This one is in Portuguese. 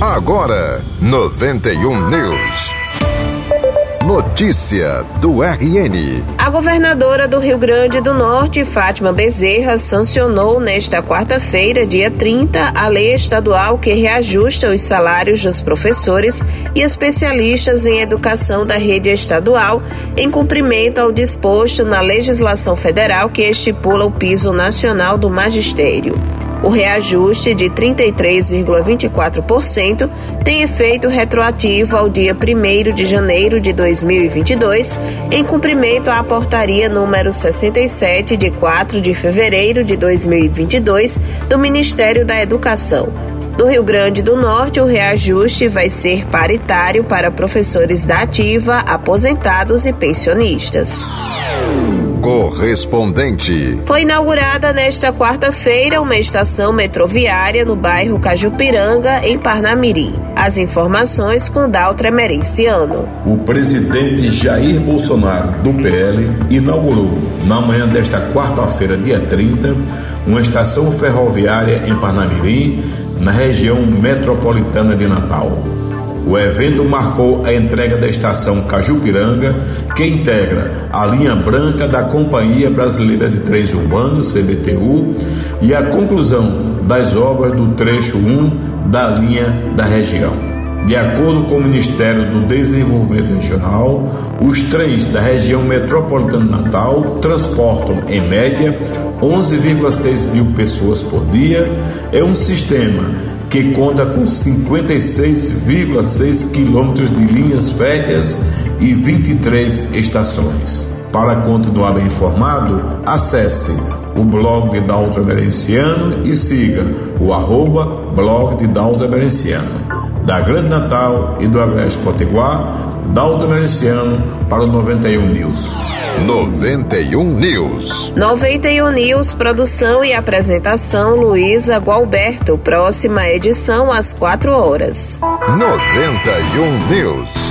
Agora, 91 News. Notícia do RN. A governadora do Rio Grande do Norte, Fátima Bezerra, sancionou nesta quarta-feira, dia 30, a lei estadual que reajusta os salários dos professores e especialistas em educação da rede estadual, em cumprimento ao disposto na legislação federal que estipula o piso nacional do magistério. O reajuste de 33,24% tem efeito retroativo ao dia 1 de janeiro de 2022, em cumprimento à portaria número 67 de 4 de fevereiro de 2022 do Ministério da Educação. No Rio Grande do Norte, o reajuste vai ser paritário para professores da ativa, aposentados e pensionistas correspondente. Foi inaugurada nesta quarta-feira uma estação metroviária no bairro Cajupiranga, em Parnamirim. As informações com Daltra Merenciano. O presidente Jair Bolsonaro, do PL, inaugurou na manhã desta quarta-feira, dia 30, uma estação ferroviária em Parnamirim, na região metropolitana de Natal. O evento marcou a entrega da estação Cajupiranga, que integra a linha branca da Companhia Brasileira de Trens Urbanos, CBTU, e a conclusão das obras do trecho 1 da linha da região. De acordo com o Ministério do Desenvolvimento Regional, os trens da região metropolitana Natal transportam, em média, 11,6 mil pessoas por dia. É um sistema que conta com 56,6 quilômetros de linhas férreas e 23 estações. Para continuar bem informado, acesse o blog de Dalton Emerenciano e siga o arroba blog de Dalton. Da Grande Natal e do Agreste Potiguar, Dalton Emerenciano para o 91 News. 91 News. 91 News, produção e apresentação Luísa Gualberto. Próxima edição às 4 horas. 91 News.